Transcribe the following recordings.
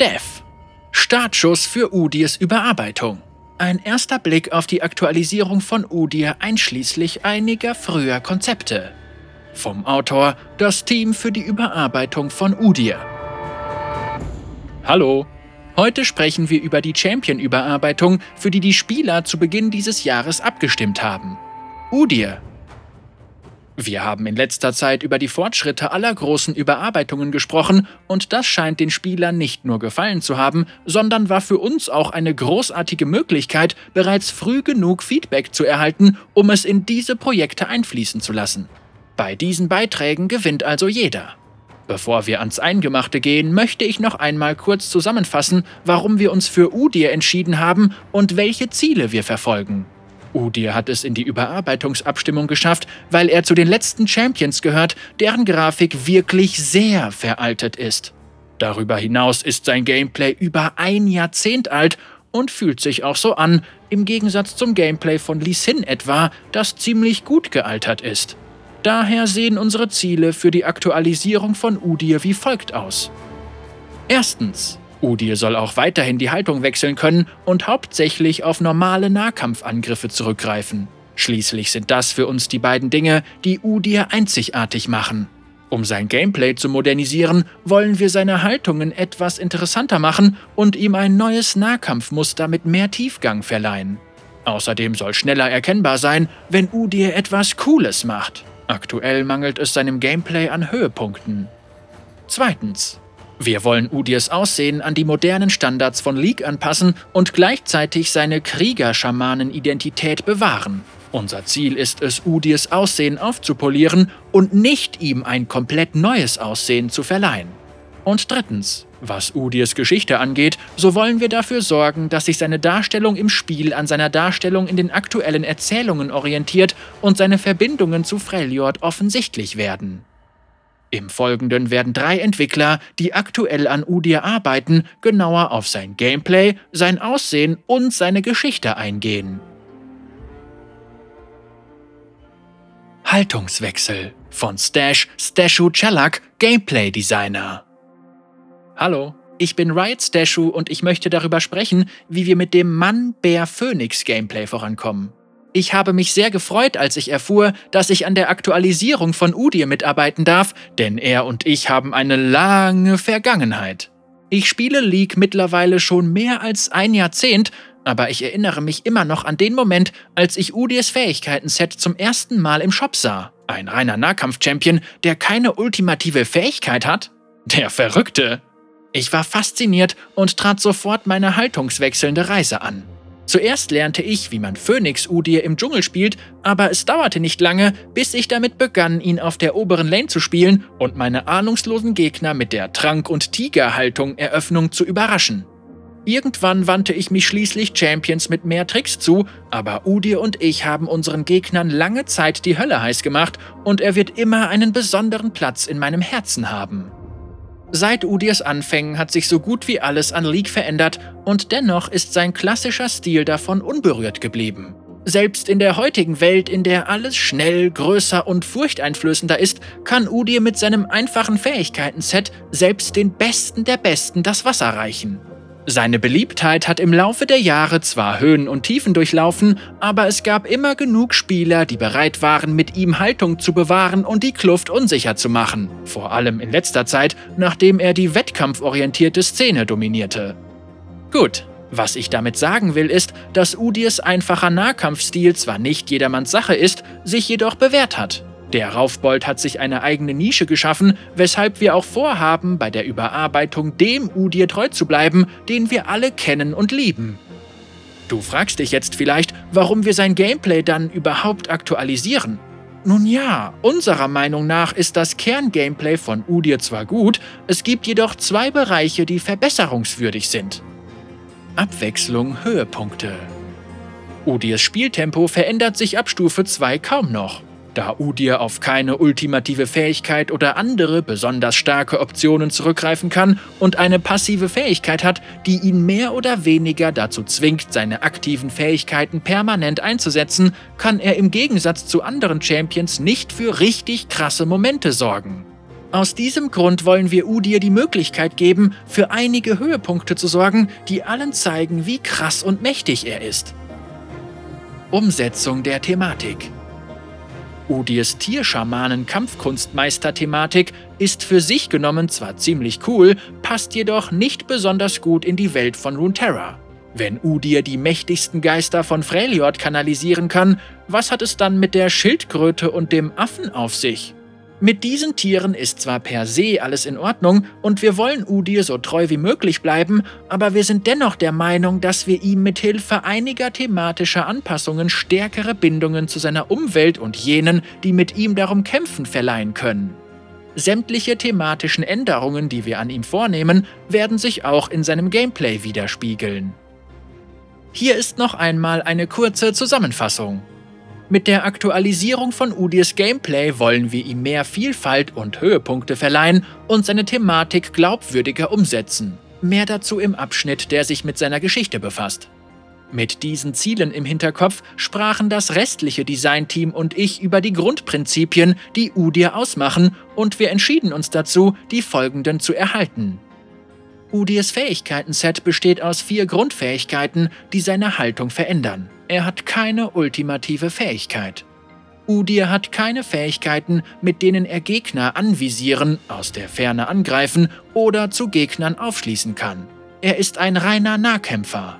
Dev. Startschuss für Udirs Überarbeitung. Ein erster Blick auf die Aktualisierung von Udir einschließlich einiger früher Konzepte. Vom Autor das Team für die Überarbeitung von Udir. Hallo, heute sprechen wir über die Champion-Überarbeitung, für die die Spieler zu Beginn dieses Jahres abgestimmt haben. Udir wir haben in letzter Zeit über die Fortschritte aller großen Überarbeitungen gesprochen und das scheint den Spielern nicht nur gefallen zu haben, sondern war für uns auch eine großartige Möglichkeit, bereits früh genug Feedback zu erhalten, um es in diese Projekte einfließen zu lassen. Bei diesen Beiträgen gewinnt also jeder. Bevor wir ans Eingemachte gehen, möchte ich noch einmal kurz zusammenfassen, warum wir uns für UDIR entschieden haben und welche Ziele wir verfolgen. Udir hat es in die Überarbeitungsabstimmung geschafft, weil er zu den letzten Champions gehört, deren Grafik wirklich sehr veraltet ist. Darüber hinaus ist sein Gameplay über ein Jahrzehnt alt und fühlt sich auch so an, im Gegensatz zum Gameplay von Lee Sin etwa, das ziemlich gut gealtert ist. Daher sehen unsere Ziele für die Aktualisierung von Udir wie folgt aus. Erstens. Udir soll auch weiterhin die Haltung wechseln können und hauptsächlich auf normale Nahkampfangriffe zurückgreifen. Schließlich sind das für uns die beiden Dinge, die Udir einzigartig machen. Um sein Gameplay zu modernisieren, wollen wir seine Haltungen etwas interessanter machen und ihm ein neues Nahkampfmuster mit mehr Tiefgang verleihen. Außerdem soll schneller erkennbar sein, wenn Udir etwas Cooles macht. Aktuell mangelt es seinem Gameplay an Höhepunkten. Zweitens. Wir wollen Udirs Aussehen an die modernen Standards von League anpassen und gleichzeitig seine Krieger-Schamanen-Identität bewahren. Unser Ziel ist es, Udirs Aussehen aufzupolieren und nicht ihm ein komplett neues Aussehen zu verleihen. Und drittens, was Udirs Geschichte angeht, so wollen wir dafür sorgen, dass sich seine Darstellung im Spiel an seiner Darstellung in den aktuellen Erzählungen orientiert und seine Verbindungen zu Freljord offensichtlich werden. Im Folgenden werden drei Entwickler, die aktuell an Udir arbeiten, genauer auf sein Gameplay, sein Aussehen und seine Geschichte eingehen. Haltungswechsel von Stash Stashu Chalak, Gameplay Designer. Hallo, ich bin Riot Stashu und ich möchte darüber sprechen, wie wir mit dem Mann Bär Phoenix Gameplay vorankommen. Ich habe mich sehr gefreut, als ich erfuhr, dass ich an der Aktualisierung von Udir mitarbeiten darf, denn er und ich haben eine lange Vergangenheit. Ich spiele League mittlerweile schon mehr als ein Jahrzehnt, aber ich erinnere mich immer noch an den Moment, als ich Udirs Fähigkeiten-Set zum ersten Mal im Shop sah. Ein reiner Nahkampf-Champion, der keine ultimative Fähigkeit hat? Der Verrückte! Ich war fasziniert und trat sofort meine haltungswechselnde Reise an. Zuerst lernte ich, wie man Phoenix-Udir im Dschungel spielt, aber es dauerte nicht lange, bis ich damit begann, ihn auf der oberen Lane zu spielen und meine ahnungslosen Gegner mit der Trank- und Tigerhaltung Eröffnung zu überraschen. Irgendwann wandte ich mich schließlich Champions mit mehr Tricks zu, aber Udir und ich haben unseren Gegnern lange Zeit die Hölle heiß gemacht und er wird immer einen besonderen Platz in meinem Herzen haben. Seit Udirs Anfängen hat sich so gut wie alles an League verändert und dennoch ist sein klassischer Stil davon unberührt geblieben. Selbst in der heutigen Welt, in der alles schnell, größer und furchteinflößender ist, kann Udir mit seinem einfachen Fähigkeiten-Set selbst den Besten der Besten das Wasser reichen. Seine Beliebtheit hat im Laufe der Jahre zwar Höhen und Tiefen durchlaufen, aber es gab immer genug Spieler, die bereit waren, mit ihm Haltung zu bewahren und die Kluft unsicher zu machen. Vor allem in letzter Zeit, nachdem er die wettkampforientierte Szene dominierte. Gut, was ich damit sagen will, ist, dass Udirs einfacher Nahkampfstil zwar nicht jedermanns Sache ist, sich jedoch bewährt hat. Der Raufbold hat sich eine eigene Nische geschaffen, weshalb wir auch vorhaben, bei der Überarbeitung dem Udir treu zu bleiben, den wir alle kennen und lieben. Du fragst dich jetzt vielleicht, warum wir sein Gameplay dann überhaupt aktualisieren. Nun ja, unserer Meinung nach ist das Kerngameplay von Udir zwar gut, es gibt jedoch zwei Bereiche, die verbesserungswürdig sind. Abwechslung Höhepunkte. Udirs Spieltempo verändert sich ab Stufe 2 kaum noch. Da Udir auf keine ultimative Fähigkeit oder andere besonders starke Optionen zurückgreifen kann und eine passive Fähigkeit hat, die ihn mehr oder weniger dazu zwingt, seine aktiven Fähigkeiten permanent einzusetzen, kann er im Gegensatz zu anderen Champions nicht für richtig krasse Momente sorgen. Aus diesem Grund wollen wir Udir die Möglichkeit geben, für einige Höhepunkte zu sorgen, die allen zeigen, wie krass und mächtig er ist. Umsetzung der Thematik Udirs Tierschamanen-Kampfkunstmeister-Thematik ist für sich genommen zwar ziemlich cool, passt jedoch nicht besonders gut in die Welt von Runeterra. Wenn Udir die mächtigsten Geister von Freljord kanalisieren kann, was hat es dann mit der Schildkröte und dem Affen auf sich? Mit diesen Tieren ist zwar per se alles in Ordnung und wir wollen Udir so treu wie möglich bleiben, aber wir sind dennoch der Meinung, dass wir ihm mit Hilfe einiger thematischer Anpassungen stärkere Bindungen zu seiner Umwelt und jenen, die mit ihm darum kämpfen, verleihen können. Sämtliche thematischen Änderungen, die wir an ihm vornehmen, werden sich auch in seinem Gameplay widerspiegeln. Hier ist noch einmal eine kurze Zusammenfassung. Mit der Aktualisierung von Udirs Gameplay wollen wir ihm mehr Vielfalt und Höhepunkte verleihen und seine Thematik glaubwürdiger umsetzen. Mehr dazu im Abschnitt, der sich mit seiner Geschichte befasst. Mit diesen Zielen im Hinterkopf sprachen das restliche Designteam und ich über die Grundprinzipien, die Udir ausmachen, und wir entschieden uns dazu, die folgenden zu erhalten. Udirs Fähigkeiten-Set besteht aus vier Grundfähigkeiten, die seine Haltung verändern. Er hat keine ultimative Fähigkeit. Udir hat keine Fähigkeiten, mit denen er Gegner anvisieren, aus der Ferne angreifen oder zu Gegnern aufschließen kann. Er ist ein reiner Nahkämpfer.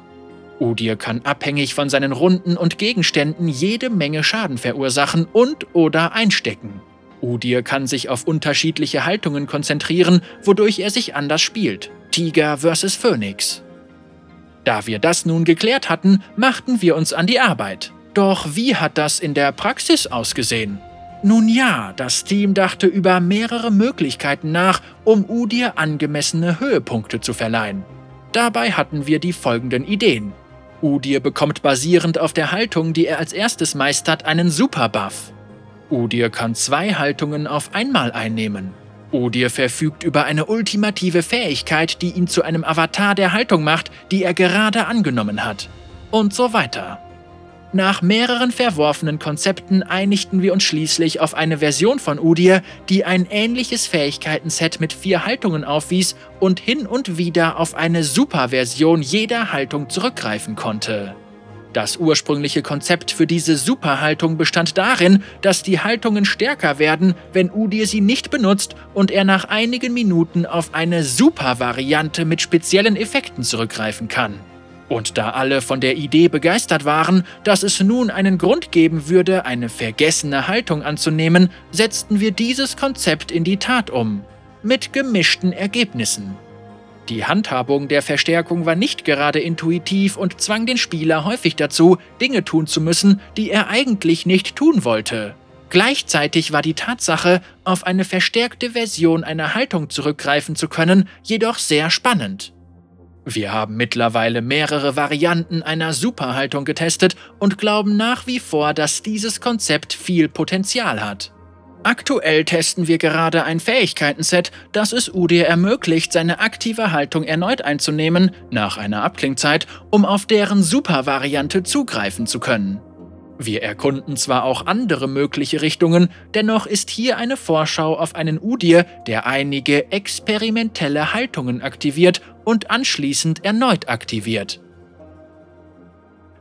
Udir kann abhängig von seinen Runden und Gegenständen jede Menge Schaden verursachen und oder einstecken. Udir kann sich auf unterschiedliche Haltungen konzentrieren, wodurch er sich anders spielt. Tiger vs. Phönix. Da wir das nun geklärt hatten, machten wir uns an die Arbeit. Doch wie hat das in der Praxis ausgesehen? Nun ja, das Team dachte über mehrere Möglichkeiten nach, um Udir angemessene Höhepunkte zu verleihen. Dabei hatten wir die folgenden Ideen. Udir bekommt basierend auf der Haltung, die er als erstes meistert, einen Superbuff. Udir kann zwei Haltungen auf einmal einnehmen. Odir verfügt über eine ultimative Fähigkeit, die ihn zu einem Avatar der Haltung macht, die er gerade angenommen hat. Und so weiter. Nach mehreren verworfenen Konzepten einigten wir uns schließlich auf eine Version von Udir, die ein ähnliches Fähigkeitenset mit vier Haltungen aufwies und hin und wieder auf eine Superversion jeder Haltung zurückgreifen konnte. Das ursprüngliche Konzept für diese Superhaltung bestand darin, dass die Haltungen stärker werden, wenn Udir sie nicht benutzt und er nach einigen Minuten auf eine Super-Variante mit speziellen Effekten zurückgreifen kann. Und da alle von der Idee begeistert waren, dass es nun einen Grund geben würde, eine vergessene Haltung anzunehmen, setzten wir dieses Konzept in die Tat um. Mit gemischten Ergebnissen. Die Handhabung der Verstärkung war nicht gerade intuitiv und zwang den Spieler häufig dazu, Dinge tun zu müssen, die er eigentlich nicht tun wollte. Gleichzeitig war die Tatsache, auf eine verstärkte Version einer Haltung zurückgreifen zu können, jedoch sehr spannend. Wir haben mittlerweile mehrere Varianten einer Superhaltung getestet und glauben nach wie vor, dass dieses Konzept viel Potenzial hat. Aktuell testen wir gerade ein Fähigkeitenset, das es Udir ermöglicht, seine aktive Haltung erneut einzunehmen, nach einer Abklingzeit, um auf deren Supervariante zugreifen zu können. Wir erkunden zwar auch andere mögliche Richtungen, dennoch ist hier eine Vorschau auf einen Udir, der einige experimentelle Haltungen aktiviert und anschließend erneut aktiviert.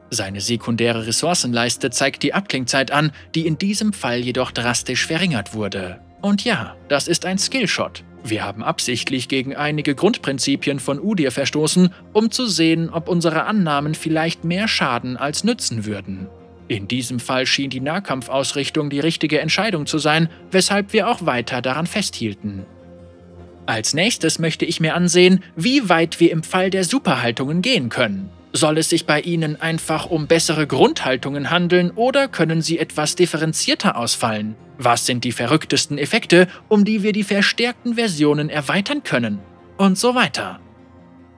Seine sekundäre Ressourcenleiste zeigt die Abklingzeit an, die in diesem Fall jedoch drastisch verringert wurde. Und ja, das ist ein Skillshot. Wir haben absichtlich gegen einige Grundprinzipien von Udir verstoßen, um zu sehen, ob unsere Annahmen vielleicht mehr schaden als nützen würden. In diesem Fall schien die Nahkampfausrichtung die richtige Entscheidung zu sein, weshalb wir auch weiter daran festhielten. Als nächstes möchte ich mir ansehen, wie weit wir im Fall der Superhaltungen gehen können. Soll es sich bei Ihnen einfach um bessere Grundhaltungen handeln oder können sie etwas differenzierter ausfallen? Was sind die verrücktesten Effekte, um die wir die verstärkten Versionen erweitern können? Und so weiter.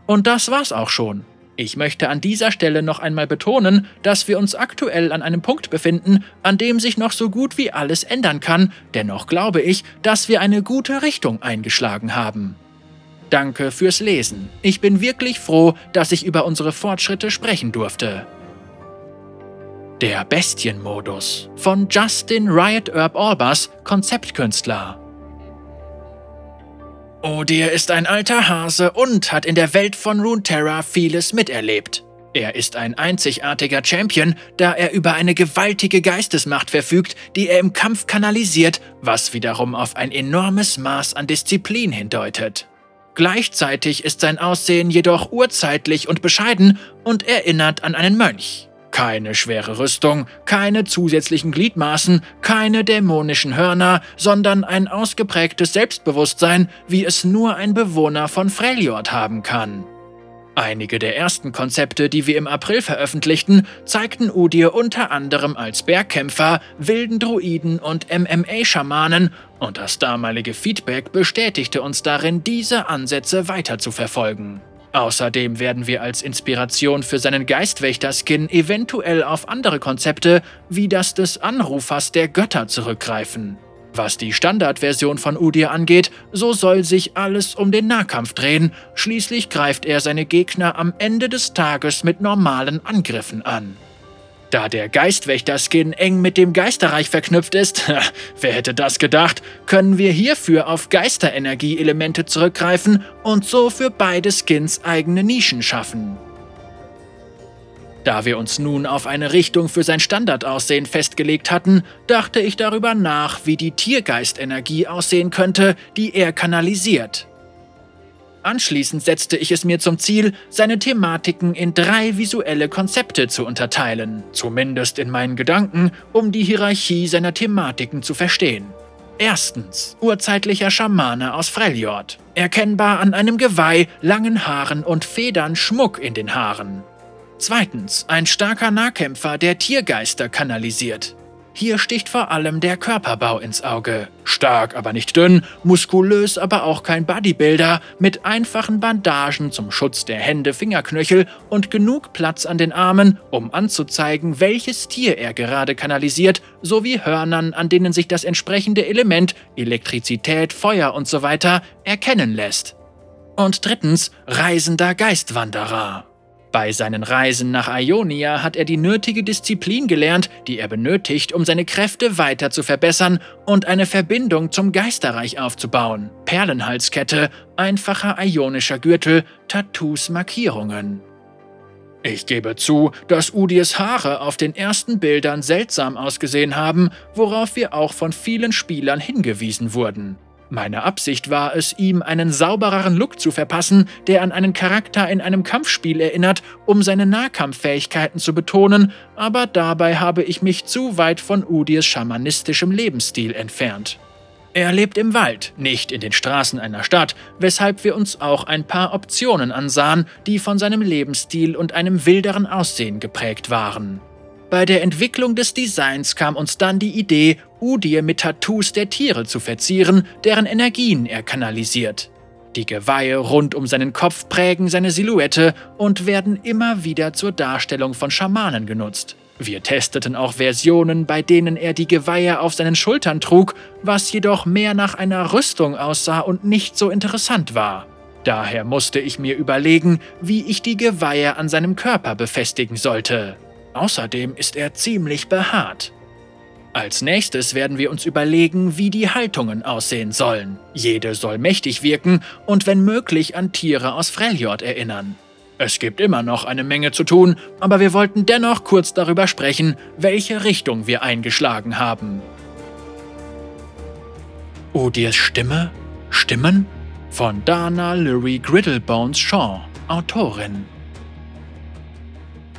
Und das war's auch schon. Ich möchte an dieser Stelle noch einmal betonen, dass wir uns aktuell an einem Punkt befinden, an dem sich noch so gut wie alles ändern kann, dennoch glaube ich, dass wir eine gute Richtung eingeschlagen haben. Danke fürs Lesen. Ich bin wirklich froh, dass ich über unsere Fortschritte sprechen durfte. Der Bestienmodus von Justin Riot Herb Albers, Konzeptkünstler. Odir ist ein alter Hase und hat in der Welt von Runeterra vieles miterlebt. Er ist ein einzigartiger Champion, da er über eine gewaltige Geistesmacht verfügt, die er im Kampf kanalisiert, was wiederum auf ein enormes Maß an Disziplin hindeutet. Gleichzeitig ist sein Aussehen jedoch urzeitlich und bescheiden und erinnert an einen Mönch. Keine schwere Rüstung, keine zusätzlichen Gliedmaßen, keine dämonischen Hörner, sondern ein ausgeprägtes Selbstbewusstsein, wie es nur ein Bewohner von Freljord haben kann. Einige der ersten Konzepte, die wir im April veröffentlichten, zeigten Udir unter anderem als Bergkämpfer, wilden Druiden und MMA-Schamanen und das damalige Feedback bestätigte uns darin, diese Ansätze weiter zu verfolgen. Außerdem werden wir als Inspiration für seinen Geistwächter-Skin eventuell auf andere Konzepte wie das des Anrufers der Götter zurückgreifen. Was die Standardversion von Udir angeht, so soll sich alles um den Nahkampf drehen, schließlich greift er seine Gegner am Ende des Tages mit normalen Angriffen an. Da der Geistwächter-Skin eng mit dem Geisterreich verknüpft ist, wer hätte das gedacht, können wir hierfür auf Geisterenergie-Elemente zurückgreifen und so für beide Skins eigene Nischen schaffen. Da wir uns nun auf eine Richtung für sein Standardaussehen festgelegt hatten, dachte ich darüber nach, wie die Tiergeistenergie aussehen könnte, die er kanalisiert. Anschließend setzte ich es mir zum Ziel, seine Thematiken in drei visuelle Konzepte zu unterteilen, zumindest in meinen Gedanken, um die Hierarchie seiner Thematiken zu verstehen. Erstens, urzeitlicher Schamane aus Freljord. Erkennbar an einem Geweih, langen Haaren und Federn Schmuck in den Haaren. Zweitens, ein starker Nahkämpfer, der Tiergeister kanalisiert. Hier sticht vor allem der Körperbau ins Auge. Stark, aber nicht dünn, muskulös, aber auch kein Bodybuilder, mit einfachen Bandagen zum Schutz der Hände, Fingerknöchel und genug Platz an den Armen, um anzuzeigen, welches Tier er gerade kanalisiert, sowie Hörnern, an denen sich das entsprechende Element, Elektrizität, Feuer usw. So erkennen lässt. Und drittens, reisender Geistwanderer. Bei seinen Reisen nach Ionia hat er die nötige Disziplin gelernt, die er benötigt, um seine Kräfte weiter zu verbessern und eine Verbindung zum Geisterreich aufzubauen. Perlenhalskette, einfacher ionischer Gürtel, Tattoos, Markierungen. Ich gebe zu, dass Udirs Haare auf den ersten Bildern seltsam ausgesehen haben, worauf wir auch von vielen Spielern hingewiesen wurden. Meine Absicht war es, ihm einen saubereren Look zu verpassen, der an einen Charakter in einem Kampfspiel erinnert, um seine Nahkampffähigkeiten zu betonen, aber dabei habe ich mich zu weit von Udirs schamanistischem Lebensstil entfernt. Er lebt im Wald, nicht in den Straßen einer Stadt, weshalb wir uns auch ein paar Optionen ansahen, die von seinem Lebensstil und einem wilderen Aussehen geprägt waren. Bei der Entwicklung des Designs kam uns dann die Idee, Udir mit Tattoos der Tiere zu verzieren, deren Energien er kanalisiert. Die Geweihe rund um seinen Kopf prägen seine Silhouette und werden immer wieder zur Darstellung von Schamanen genutzt. Wir testeten auch Versionen, bei denen er die Geweihe auf seinen Schultern trug, was jedoch mehr nach einer Rüstung aussah und nicht so interessant war. Daher musste ich mir überlegen, wie ich die Geweihe an seinem Körper befestigen sollte. Außerdem ist er ziemlich behaart. Als nächstes werden wir uns überlegen, wie die Haltungen aussehen sollen. Jede soll mächtig wirken und wenn möglich an Tiere aus Freljord erinnern. Es gibt immer noch eine Menge zu tun, aber wir wollten dennoch kurz darüber sprechen, welche Richtung wir eingeschlagen haben. Odirs Stimme? Stimmen? Von Dana Lurie Griddlebones Shaw, Autorin.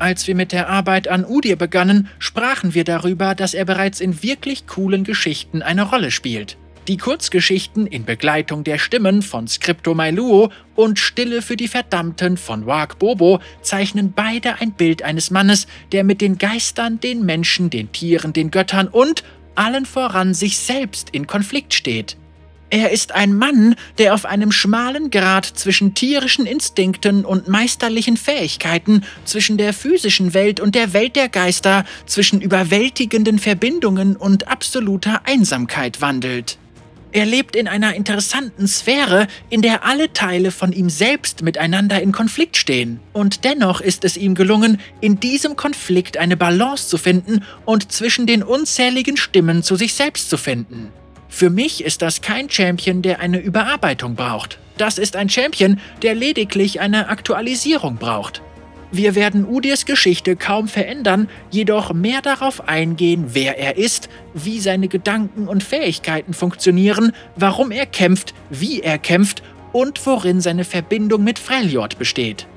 Als wir mit der Arbeit an Udir begannen, sprachen wir darüber, dass er bereits in wirklich coolen Geschichten eine Rolle spielt. Die Kurzgeschichten in Begleitung der Stimmen von Scripto Mailuo und Stille für die Verdammten von Wag Bobo zeichnen beide ein Bild eines Mannes, der mit den Geistern, den Menschen, den Tieren, den Göttern und allen voran sich selbst in Konflikt steht. Er ist ein Mann, der auf einem schmalen Grat zwischen tierischen Instinkten und meisterlichen Fähigkeiten, zwischen der physischen Welt und der Welt der Geister, zwischen überwältigenden Verbindungen und absoluter Einsamkeit wandelt. Er lebt in einer interessanten Sphäre, in der alle Teile von ihm selbst miteinander in Konflikt stehen. Und dennoch ist es ihm gelungen, in diesem Konflikt eine Balance zu finden und zwischen den unzähligen Stimmen zu sich selbst zu finden. Für mich ist das kein Champion, der eine Überarbeitung braucht. Das ist ein Champion, der lediglich eine Aktualisierung braucht. Wir werden Udirs Geschichte kaum verändern, jedoch mehr darauf eingehen, wer er ist, wie seine Gedanken und Fähigkeiten funktionieren, warum er kämpft, wie er kämpft und worin seine Verbindung mit Freljord besteht.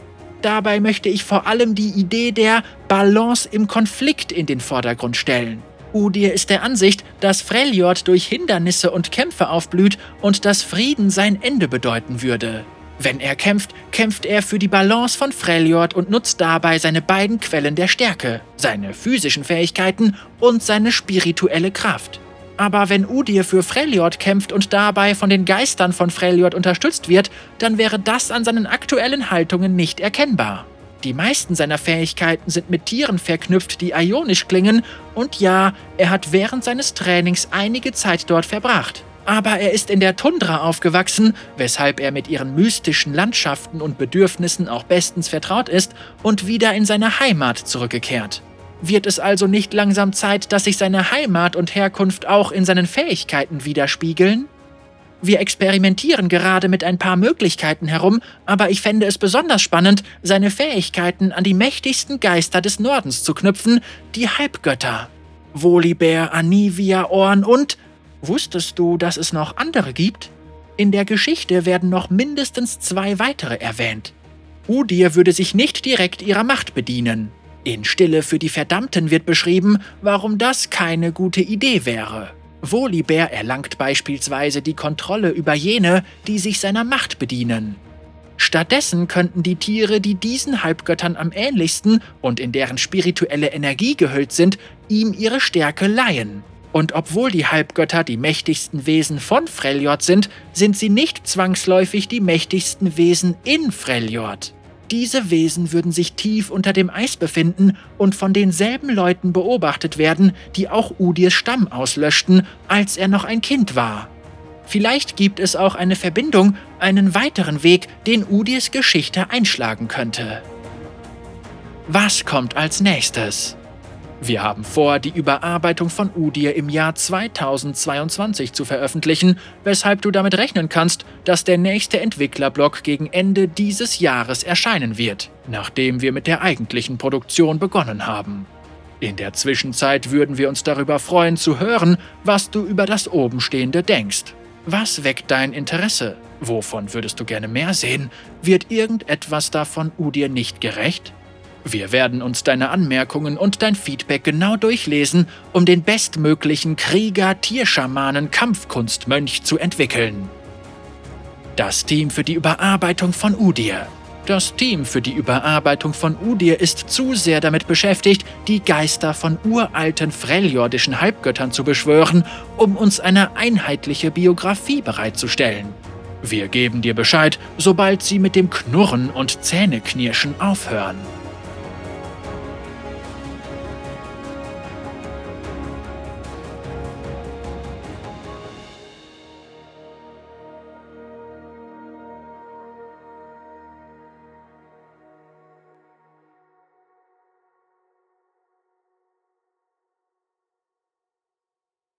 Dabei möchte ich vor allem die Idee der Balance im Konflikt in den Vordergrund stellen. Udir ist der Ansicht, dass Freljord durch Hindernisse und Kämpfe aufblüht und dass Frieden sein Ende bedeuten würde. Wenn er kämpft, kämpft er für die Balance von Freljord und nutzt dabei seine beiden Quellen der Stärke, seine physischen Fähigkeiten und seine spirituelle Kraft. Aber wenn Udir für Freljord kämpft und dabei von den Geistern von Freljord unterstützt wird, dann wäre das an seinen aktuellen Haltungen nicht erkennbar. Die meisten seiner Fähigkeiten sind mit Tieren verknüpft, die ionisch klingen, und ja, er hat während seines Trainings einige Zeit dort verbracht. Aber er ist in der Tundra aufgewachsen, weshalb er mit ihren mystischen Landschaften und Bedürfnissen auch bestens vertraut ist und wieder in seine Heimat zurückgekehrt. Wird es also nicht langsam Zeit, dass sich seine Heimat und Herkunft auch in seinen Fähigkeiten widerspiegeln? Wir experimentieren gerade mit ein paar Möglichkeiten herum, aber ich fände es besonders spannend, seine Fähigkeiten an die mächtigsten Geister des Nordens zu knüpfen, die Halbgötter. Volibear, Anivia, Orn und Wusstest du, dass es noch andere gibt? In der Geschichte werden noch mindestens zwei weitere erwähnt. Udir würde sich nicht direkt ihrer Macht bedienen. In Stille für die Verdammten wird beschrieben, warum das keine gute Idee wäre. Volibear erlangt beispielsweise die Kontrolle über jene, die sich seiner Macht bedienen. Stattdessen könnten die Tiere, die diesen Halbgöttern am ähnlichsten und in deren spirituelle Energie gehüllt sind, ihm ihre Stärke leihen. Und obwohl die Halbgötter die mächtigsten Wesen von Freljord sind, sind sie nicht zwangsläufig die mächtigsten Wesen in Freljord. Diese Wesen würden sich tief unter dem Eis befinden und von denselben Leuten beobachtet werden, die auch Udirs Stamm auslöschten, als er noch ein Kind war. Vielleicht gibt es auch eine Verbindung, einen weiteren Weg, den Udirs Geschichte einschlagen könnte. Was kommt als nächstes? Wir haben vor, die Überarbeitung von Udir im Jahr 2022 zu veröffentlichen, weshalb du damit rechnen kannst, dass der nächste Entwicklerblock gegen Ende dieses Jahres erscheinen wird, nachdem wir mit der eigentlichen Produktion begonnen haben. In der Zwischenzeit würden wir uns darüber freuen zu hören, was du über das Obenstehende denkst. Was weckt dein Interesse? Wovon würdest du gerne mehr sehen? Wird irgendetwas davon Udir nicht gerecht? Wir werden uns deine Anmerkungen und dein Feedback genau durchlesen, um den bestmöglichen Krieger-Tierschamanen-Kampfkunstmönch zu entwickeln. Das Team für die Überarbeitung von Udir. Das Team für die Überarbeitung von Udir ist zu sehr damit beschäftigt, die Geister von uralten freljordischen Halbgöttern zu beschwören, um uns eine einheitliche Biografie bereitzustellen. Wir geben dir Bescheid, sobald sie mit dem Knurren und Zähneknirschen aufhören.